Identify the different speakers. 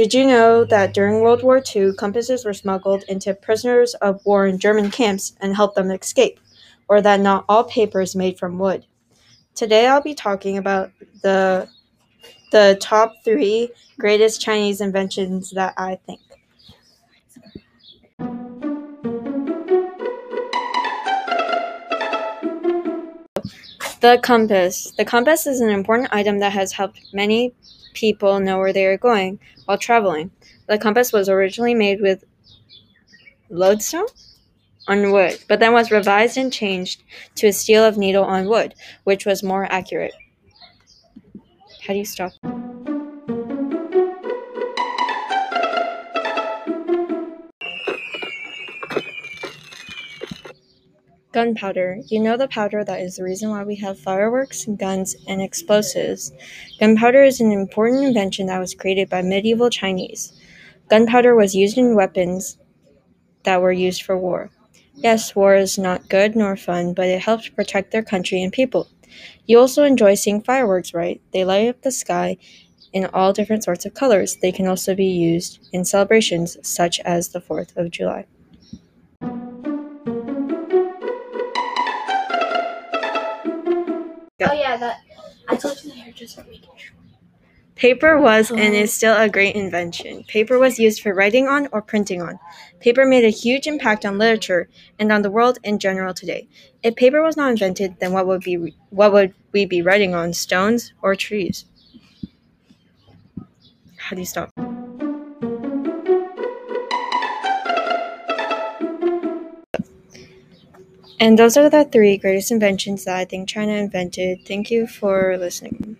Speaker 1: Did you know that during World War II, compasses were smuggled into prisoners of war in German camps and helped them escape? Or that not all paper is made from wood? Today I'll be talking about the the top three greatest Chinese inventions that I think. The compass. The compass is an important item that has helped many people know where they are going while traveling. The compass was originally made with lodestone on wood, but then was revised and changed to a steel of needle on wood, which was more accurate. How do you stop? Gunpowder. You know the powder that is the reason why we have fireworks, guns, and explosives. Gunpowder is an important invention that was created by medieval Chinese. Gunpowder was used in weapons that were used for war. Yes, war is not good nor fun, but it helps protect their country and people. You also enjoy seeing fireworks, right? They light up the sky in all different sorts of colors. They can also be used in celebrations such as the 4th of July.
Speaker 2: Oh yeah, that I told you the hair just making sure.
Speaker 1: Paper was oh. and is still a great invention. Paper was used for writing on or printing on. Paper made a huge impact on literature and on the world in general today. If paper was not invented, then what would be what would we be writing on? Stones or trees? How do you stop? And those are the three greatest inventions that I think China invented. Thank you for listening.